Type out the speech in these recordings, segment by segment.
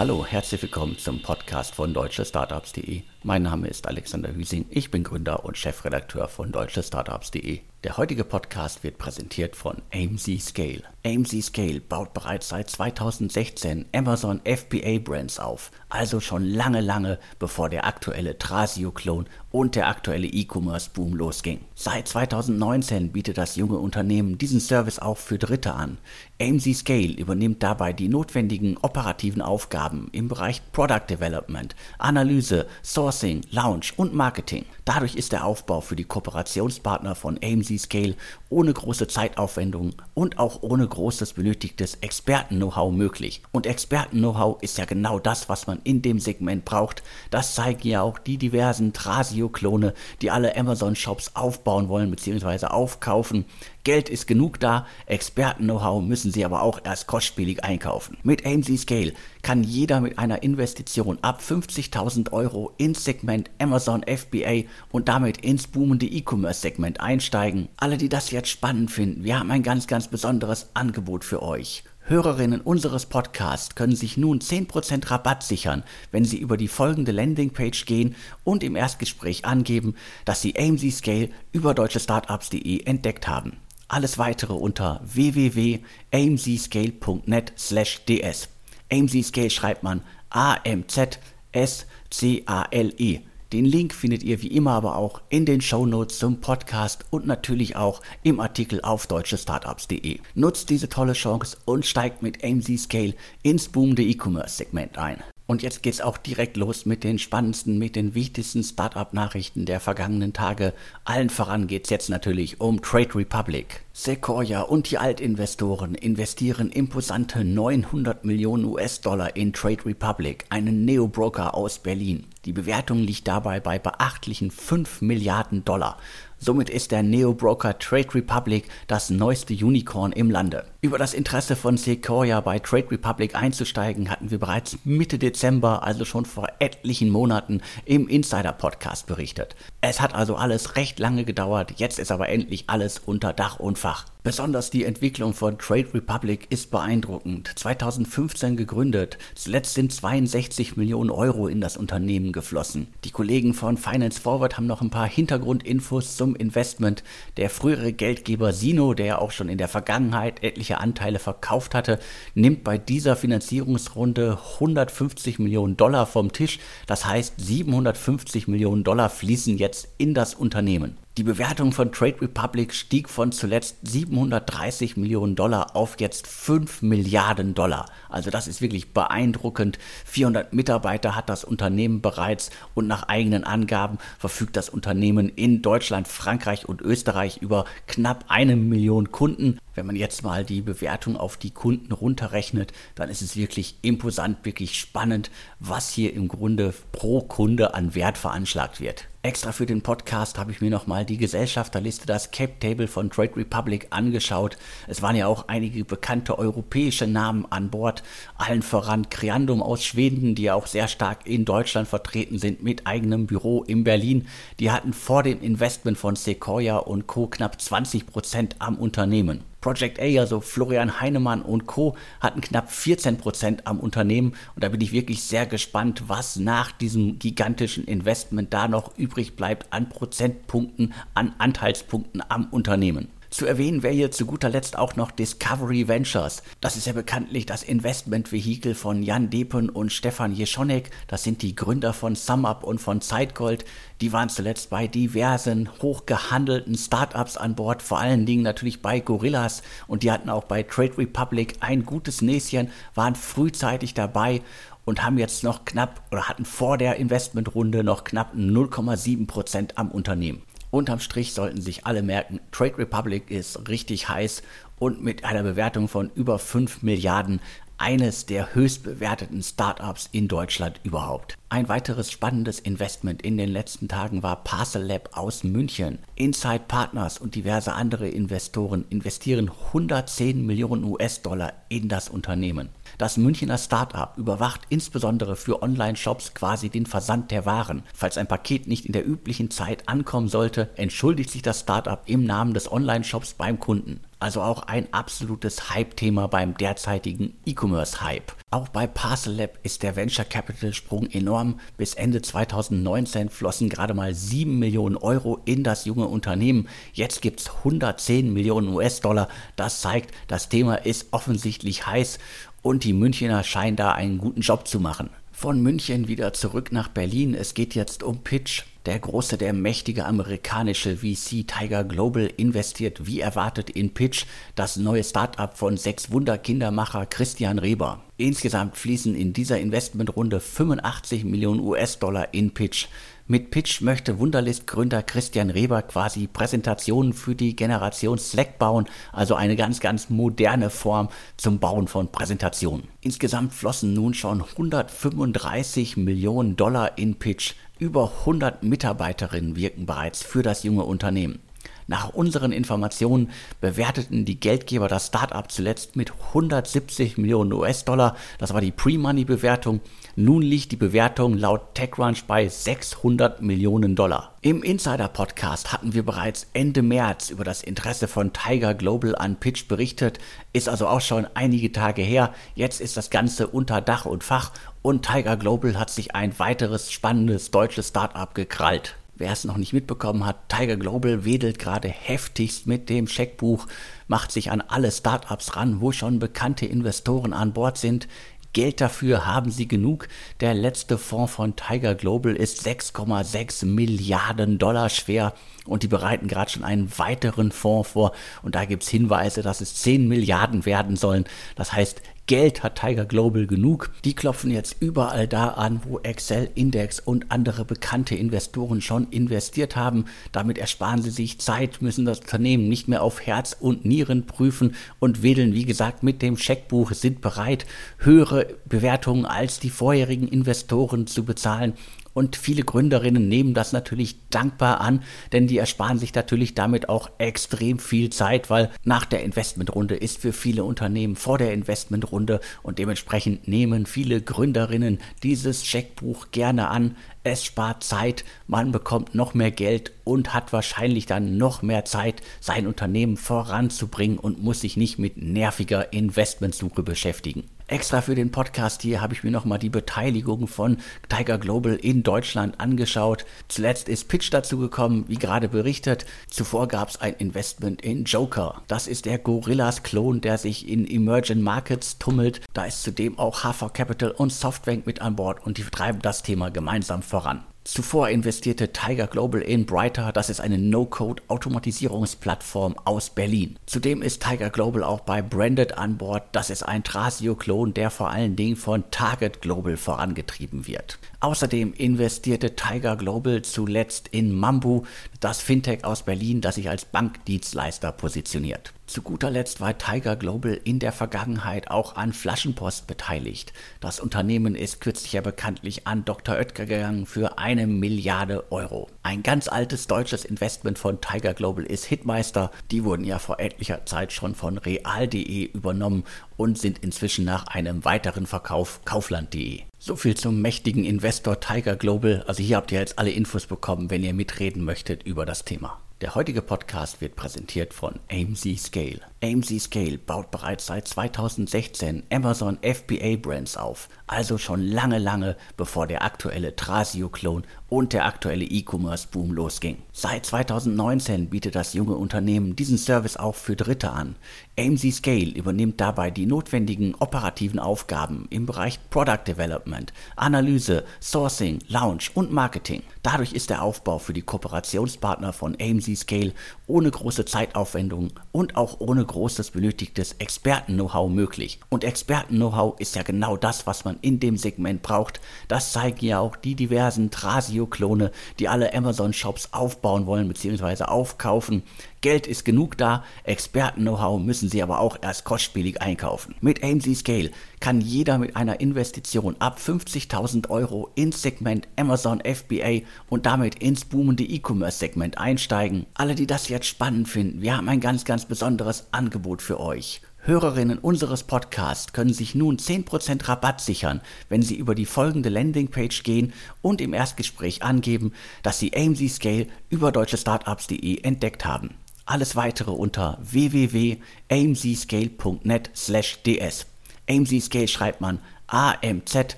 Hallo, herzlich willkommen zum Podcast von deutschestartups.de. Mein Name ist Alexander Hüsing, ich bin Gründer und Chefredakteur von deutschestartups.de. Der heutige Podcast wird präsentiert von AMZ Scale. AMZ Scale baut bereits seit 2016 Amazon FBA Brands auf, also schon lange, lange bevor der aktuelle Trasio-Klon und der aktuelle E-Commerce-Boom losging. Seit 2019 bietet das junge Unternehmen diesen Service auch für Dritte an. AMZ Scale übernimmt dabei die notwendigen operativen Aufgaben im Bereich Product Development, Analyse, Sourcing, Launch und Marketing. Dadurch ist der Aufbau für die Kooperationspartner von AMZ Scale ohne große Zeitaufwendung und auch ohne großes benötigtes Experten-Know-how möglich. Und Experten-Know-how ist ja genau das, was man in dem Segment braucht. Das zeigen ja auch die diversen Trasio-Klone, die alle Amazon-Shops aufbauen wollen bzw. aufkaufen. Geld ist genug da, Experten-Know-how müssen sie aber auch erst kostspielig einkaufen. Mit AMC Scale kann jeder mit einer Investition ab 50.000 Euro ins Segment Amazon FBA und damit ins boomende E-Commerce-Segment einsteigen. Alle, die das jetzt spannend finden, wir haben ein ganz, ganz besonderes Angebot für euch. Hörerinnen unseres Podcasts können sich nun 10% Rabatt sichern, wenn sie über die folgende Landingpage gehen und im Erstgespräch angeben, dass sie AMC Scale über deutschestartups.de entdeckt haben. Alles weitere unter www.amzscale.net/ds. AMZ Scale schreibt man A M Z S C A L E. Den Link findet ihr wie immer aber auch in den Show Notes zum Podcast und natürlich auch im Artikel auf deutschestartups.de. Nutzt diese tolle Chance und steigt mit AMZ Scale ins boomende E-Commerce Segment ein. Und jetzt geht's auch direkt los mit den spannendsten, mit den wichtigsten Startup-Nachrichten der vergangenen Tage. Allen voran geht's jetzt natürlich um Trade Republic. Sequoia und die Altinvestoren investieren imposante 900 Millionen US-Dollar in Trade Republic, einen Neo-Broker aus Berlin. Die Bewertung liegt dabei bei beachtlichen 5 Milliarden Dollar. Somit ist der Neo-Broker Trade Republic das neueste Unicorn im Lande. Über das Interesse von Sequoia bei Trade Republic einzusteigen, hatten wir bereits Mitte Dezember, also schon vor etlichen Monaten, im Insider-Podcast berichtet. Es hat also alles recht lange gedauert, jetzt ist aber endlich alles unter Dach und Fach. Besonders die Entwicklung von Trade Republic ist beeindruckend. 2015 gegründet, zuletzt sind 62 Millionen Euro in das Unternehmen geflossen. Die Kollegen von Finance Forward haben noch ein paar Hintergrundinfos zum Investment. Der frühere Geldgeber Sino, der auch schon in der Vergangenheit etliche Anteile verkauft hatte, nimmt bei dieser Finanzierungsrunde 150 Millionen Dollar vom Tisch. Das heißt, 750 Millionen Dollar fließen jetzt in das Unternehmen. Die Bewertung von Trade Republic stieg von zuletzt 730 Millionen Dollar auf jetzt 5 Milliarden Dollar. Also das ist wirklich beeindruckend. 400 Mitarbeiter hat das Unternehmen bereits und nach eigenen Angaben verfügt das Unternehmen in Deutschland, Frankreich und Österreich über knapp eine Million Kunden. Wenn man jetzt mal die Bewertung auf die Kunden runterrechnet, dann ist es wirklich imposant, wirklich spannend, was hier im Grunde pro Kunde an Wert veranschlagt wird. Extra für den Podcast habe ich mir nochmal die Gesellschafterliste, das Cap Table von Trade Republic angeschaut. Es waren ja auch einige bekannte europäische Namen an Bord, allen voran Creandum aus Schweden, die ja auch sehr stark in Deutschland vertreten sind mit eigenem Büro in Berlin. Die hatten vor dem Investment von Sequoia und Co. knapp 20 Prozent am Unternehmen. Project A, also Florian Heinemann und Co. hatten knapp 14 Prozent am Unternehmen und da bin ich wirklich sehr gespannt, was nach diesem gigantischen Investment da noch übrig bleibt an Prozentpunkten, an Anteilspunkten am Unternehmen. Zu erwähnen wäre hier zu guter Letzt auch noch Discovery Ventures. Das ist ja bekanntlich das Investmentvehikel von Jan Depen und Stefan Jeschonek. Das sind die Gründer von SumUp und von Zeitgold. Die waren zuletzt bei diversen hochgehandelten Startups an Bord, vor allen Dingen natürlich bei Gorillas und die hatten auch bei Trade Republic ein gutes Näschen, waren frühzeitig dabei und haben jetzt noch knapp oder hatten vor der Investmentrunde noch knapp 0,7 Prozent am Unternehmen. Unterm Strich sollten sich alle merken, Trade Republic ist richtig heiß und mit einer Bewertung von über 5 Milliarden eines der höchst bewerteten Startups in Deutschland überhaupt. Ein weiteres spannendes Investment in den letzten Tagen war Parcel Lab aus München. Inside Partners und diverse andere Investoren investieren 110 Millionen US-Dollar in das Unternehmen. Das Münchner Startup überwacht insbesondere für Online-Shops quasi den Versand der Waren. Falls ein Paket nicht in der üblichen Zeit ankommen sollte, entschuldigt sich das Startup im Namen des Online-Shops beim Kunden. Also auch ein absolutes Hype-Thema beim derzeitigen E-Commerce-Hype. Auch bei Parcel Lab ist der Venture Capital Sprung enorm. Bis Ende 2019 flossen gerade mal 7 Millionen Euro in das junge Unternehmen. Jetzt gibt es 110 Millionen US-Dollar. Das zeigt, das Thema ist offensichtlich heiß und die Münchner scheinen da einen guten Job zu machen. Von München wieder zurück nach Berlin. Es geht jetzt um Pitch. Der große, der mächtige amerikanische VC Tiger Global investiert wie erwartet in Pitch, das neue Startup von sechs Wunderkindermacher Christian Reber. Insgesamt fließen in dieser Investmentrunde 85 Millionen US-Dollar in Pitch. Mit Pitch möchte Wunderlist-Gründer Christian Reber quasi Präsentationen für die Generation Slack bauen, also eine ganz, ganz moderne Form zum Bauen von Präsentationen. Insgesamt flossen nun schon 135 Millionen Dollar in Pitch. Über 100 Mitarbeiterinnen wirken bereits für das junge Unternehmen. Nach unseren Informationen bewerteten die Geldgeber das Startup zuletzt mit 170 Millionen US-Dollar. Das war die Pre-Money-Bewertung. Nun liegt die Bewertung laut TechCrunch bei 600 Millionen Dollar. Im Insider-Podcast hatten wir bereits Ende März über das Interesse von Tiger Global an Pitch berichtet. Ist also auch schon einige Tage her. Jetzt ist das Ganze unter Dach und Fach und Tiger Global hat sich ein weiteres spannendes deutsches Startup gekrallt. Wer es noch nicht mitbekommen hat, Tiger Global wedelt gerade heftigst mit dem Scheckbuch, macht sich an alle Startups ran, wo schon bekannte Investoren an Bord sind. Geld dafür haben sie genug. Der letzte Fonds von Tiger Global ist 6,6 Milliarden Dollar schwer und die bereiten gerade schon einen weiteren Fonds vor und da gibt es Hinweise, dass es 10 Milliarden werden sollen. Das heißt, Geld hat Tiger Global genug. Die klopfen jetzt überall da an, wo Excel, Index und andere bekannte Investoren schon investiert haben. Damit ersparen sie sich Zeit, müssen das Unternehmen nicht mehr auf Herz und Nieren prüfen und wedeln, wie gesagt, mit dem Scheckbuch, sind bereit, höhere Bewertungen als die vorherigen Investoren zu bezahlen und viele Gründerinnen nehmen das natürlich dankbar an, denn die ersparen sich natürlich damit auch extrem viel Zeit, weil nach der Investmentrunde ist für viele Unternehmen vor der Investmentrunde und dementsprechend nehmen viele Gründerinnen dieses Scheckbuch gerne an. Es spart Zeit, man bekommt noch mehr Geld und hat wahrscheinlich dann noch mehr Zeit, sein Unternehmen voranzubringen und muss sich nicht mit nerviger Investmentsuche beschäftigen. Extra für den Podcast hier habe ich mir nochmal die Beteiligung von Tiger Global in Deutschland angeschaut. Zuletzt ist Pitch dazu gekommen, wie gerade berichtet. Zuvor gab es ein Investment in Joker. Das ist der Gorillas-Klon, der sich in Emerging Markets tummelt. Da ist zudem auch HV Capital und Softbank mit an Bord und die treiben das Thema gemeinsam voran. Zuvor investierte Tiger Global in Brighter, das ist eine No-Code-Automatisierungsplattform aus Berlin. Zudem ist Tiger Global auch bei Branded an Bord, das ist ein Trasio-Klon, der vor allen Dingen von Target Global vorangetrieben wird. Außerdem investierte Tiger Global zuletzt in Mambu, das Fintech aus Berlin, das sich als Bankdienstleister positioniert. Zu guter Letzt war Tiger Global in der Vergangenheit auch an Flaschenpost beteiligt. Das Unternehmen ist kürzlich ja bekanntlich an Dr. Oetker gegangen für eine Milliarde Euro. Ein ganz altes deutsches Investment von Tiger Global ist Hitmeister. Die wurden ja vor etlicher Zeit schon von real.de übernommen und sind inzwischen nach einem weiteren Verkauf kaufland.de. So viel zum mächtigen Investor Tiger Global. Also hier habt ihr jetzt alle Infos bekommen, wenn ihr mitreden möchtet über das Thema. Der heutige Podcast wird präsentiert von AMC Scale. AMC Scale baut bereits seit 2016 Amazon FBA Brands auf, also schon lange, lange bevor der aktuelle Trasio-Klon und der aktuelle E-Commerce-Boom losging. Seit 2019 bietet das junge Unternehmen diesen Service auch für Dritte an. AMC Scale übernimmt dabei die notwendigen operativen Aufgaben im Bereich Product Development, Analyse, Sourcing, Launch und Marketing. Dadurch ist der Aufbau für die Kooperationspartner von AMC Scale ohne große Zeitaufwendung und auch ohne großes benötigtes Experten-Know-how möglich. Und Experten-Know-how ist ja genau das, was man in dem Segment braucht. Das zeigen ja auch die diversen Trasio-Klone, die alle Amazon-Shops aufbauen wollen bzw. aufkaufen. Geld ist genug da, Experten-Know-how müssen sie aber auch erst kostspielig einkaufen. Mit AMC Scale kann jeder mit einer Investition ab 50.000 Euro ins Segment Amazon FBA und damit ins boomende E-Commerce-Segment einsteigen. Alle, die das jetzt spannend finden, wir haben ein ganz, ganz besonderes Angebot für euch. Hörerinnen unseres Podcasts können sich nun 10% Rabatt sichern, wenn sie über die folgende Landingpage gehen und im Erstgespräch angeben, dass sie AMC Scale über deutschestartups.de entdeckt haben. Alles weitere unter www.amzscale.net/ds. AMZ Scale schreibt man A M Z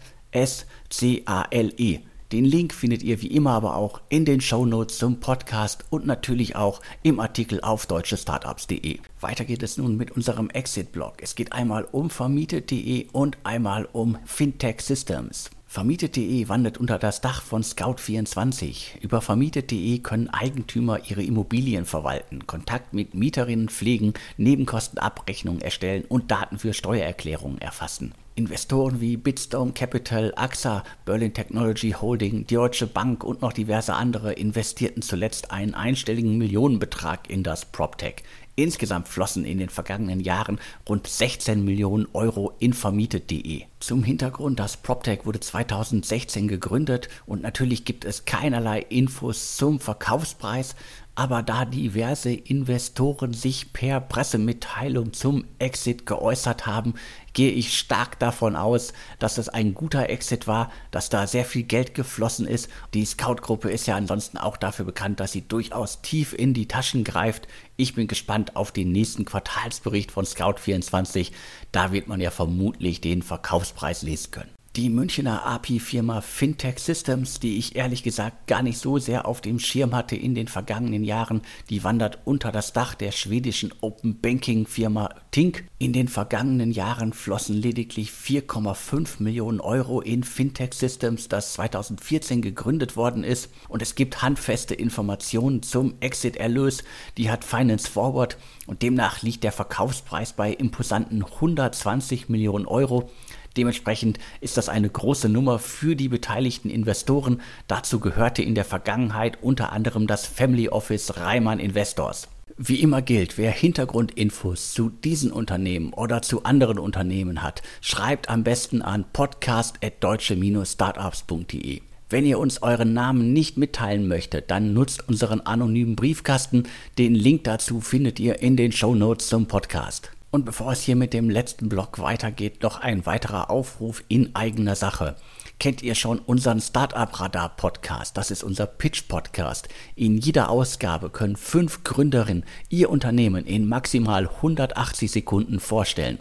S C A L E. Den Link findet ihr wie immer aber auch in den Show Notes zum Podcast und natürlich auch im Artikel auf deutschestartups.de. Weiter geht es nun mit unserem Exit-Blog. Es geht einmal um vermietet.de und einmal um Fintech Systems. Vermietet.de wandert unter das Dach von Scout24. Über Vermietet.de können Eigentümer ihre Immobilien verwalten, Kontakt mit Mieterinnen pflegen, Nebenkostenabrechnungen erstellen und Daten für Steuererklärungen erfassen. Investoren wie Bitstone Capital, AXA, Berlin Technology Holding, Deutsche Bank und noch diverse andere investierten zuletzt einen einstelligen Millionenbetrag in das PropTech. Insgesamt flossen in den vergangenen Jahren rund 16 Millionen Euro in vermietet.de. Zum Hintergrund, das PropTech wurde 2016 gegründet und natürlich gibt es keinerlei Infos zum Verkaufspreis, aber da diverse Investoren sich per Pressemitteilung zum Exit geäußert haben, gehe ich stark davon aus, dass es ein guter Exit war, dass da sehr viel Geld geflossen ist. Die Scout-Gruppe ist ja ansonsten auch dafür bekannt, dass sie durchaus tief in die Taschen greift. Ich bin gespannt auf den nächsten Quartalsbericht von Scout24. Da wird man ja vermutlich den Verkaufspreis lesen können. Die Münchner API-Firma Fintech Systems, die ich ehrlich gesagt gar nicht so sehr auf dem Schirm hatte in den vergangenen Jahren, die wandert unter das Dach der schwedischen Open Banking Firma Tink. In den vergangenen Jahren flossen lediglich 4,5 Millionen Euro in Fintech Systems, das 2014 gegründet worden ist. Und es gibt handfeste Informationen zum Exit-Erlös. Die hat Finance Forward und demnach liegt der Verkaufspreis bei imposanten 120 Millionen Euro. Dementsprechend ist das eine große Nummer für die beteiligten Investoren. Dazu gehörte in der Vergangenheit unter anderem das Family Office Reimann Investors. Wie immer gilt, wer Hintergrundinfos zu diesen Unternehmen oder zu anderen Unternehmen hat, schreibt am besten an podcast.deutsche-startups.de. Wenn ihr uns euren Namen nicht mitteilen möchtet, dann nutzt unseren anonymen Briefkasten. Den Link dazu findet ihr in den Show Notes zum Podcast. Und bevor es hier mit dem letzten Blog weitergeht, noch ein weiterer Aufruf in eigener Sache. Kennt ihr schon unseren Startup Radar Podcast? Das ist unser Pitch Podcast. In jeder Ausgabe können fünf Gründerinnen ihr Unternehmen in maximal 180 Sekunden vorstellen.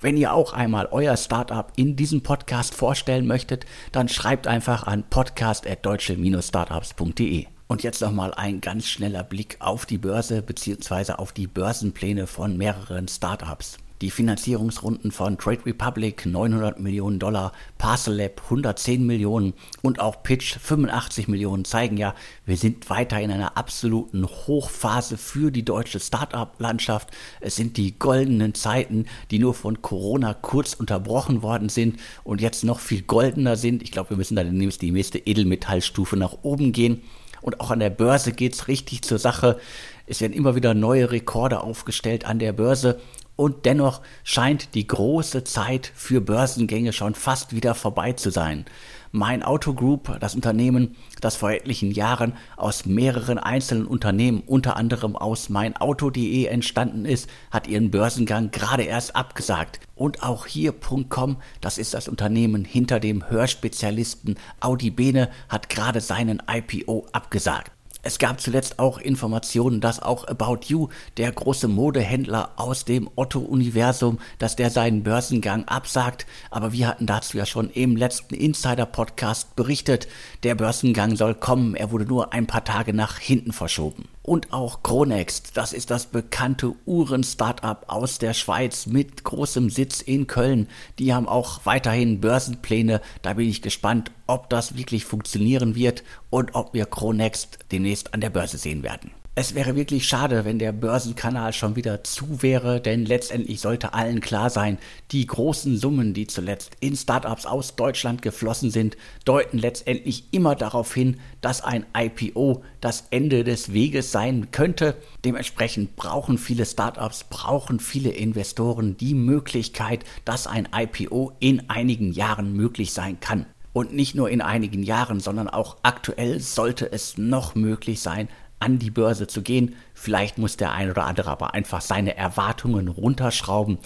Wenn ihr auch einmal euer Startup in diesem Podcast vorstellen möchtet, dann schreibt einfach an podcast@deutsche-startups.de. Und jetzt nochmal ein ganz schneller Blick auf die Börse bzw. auf die Börsenpläne von mehreren Startups. Die Finanzierungsrunden von Trade Republic 900 Millionen Dollar, Parcel Lab 110 Millionen und auch Pitch 85 Millionen zeigen ja, wir sind weiter in einer absoluten Hochphase für die deutsche Startup-Landschaft. Es sind die goldenen Zeiten, die nur von Corona kurz unterbrochen worden sind und jetzt noch viel goldener sind. Ich glaube, wir müssen dann die nächste Edelmetallstufe nach oben gehen. Und auch an der Börse geht's richtig zur Sache. Es werden immer wieder neue Rekorde aufgestellt an der Börse. Und dennoch scheint die große Zeit für Börsengänge schon fast wieder vorbei zu sein. Mein Auto Group, das Unternehmen, das vor etlichen Jahren aus mehreren einzelnen Unternehmen, unter anderem aus meinauto.de entstanden ist, hat ihren Börsengang gerade erst abgesagt. Und auch hier.com, das ist das Unternehmen hinter dem Hörspezialisten Audi Bene, hat gerade seinen IPO abgesagt. Es gab zuletzt auch Informationen, dass auch About You, der große Modehändler aus dem Otto-Universum, dass der seinen Börsengang absagt. Aber wir hatten dazu ja schon im letzten Insider-Podcast berichtet. Der Börsengang soll kommen. Er wurde nur ein paar Tage nach hinten verschoben und auch Chronext. Das ist das bekannte Uhren-Startup aus der Schweiz mit großem Sitz in Köln. Die haben auch weiterhin Börsenpläne. Da bin ich gespannt, ob das wirklich funktionieren wird und ob wir Chronext demnächst an der Börse sehen werden. Es wäre wirklich schade, wenn der Börsenkanal schon wieder zu wäre, denn letztendlich sollte allen klar sein, die großen Summen, die zuletzt in Startups aus Deutschland geflossen sind, deuten letztendlich immer darauf hin, dass ein IPO das Ende des Weges sein könnte. Dementsprechend brauchen viele Startups, brauchen viele Investoren die Möglichkeit, dass ein IPO in einigen Jahren möglich sein kann. Und nicht nur in einigen Jahren, sondern auch aktuell sollte es noch möglich sein, an die Börse zu gehen. Vielleicht muss der ein oder andere aber einfach seine Erwartungen runterschrauben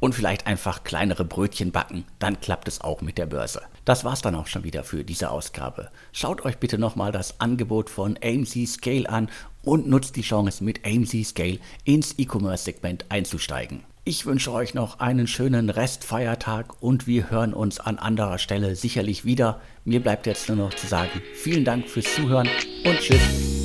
und vielleicht einfach kleinere Brötchen backen, dann klappt es auch mit der Börse. Das war's dann auch schon wieder für diese Ausgabe. Schaut euch bitte nochmal das Angebot von AMC Scale an und nutzt die Chance, mit AMC Scale ins E-Commerce-Segment einzusteigen. Ich wünsche euch noch einen schönen Restfeiertag und wir hören uns an anderer Stelle sicherlich wieder. Mir bleibt jetzt nur noch zu sagen, vielen Dank fürs Zuhören und tschüss.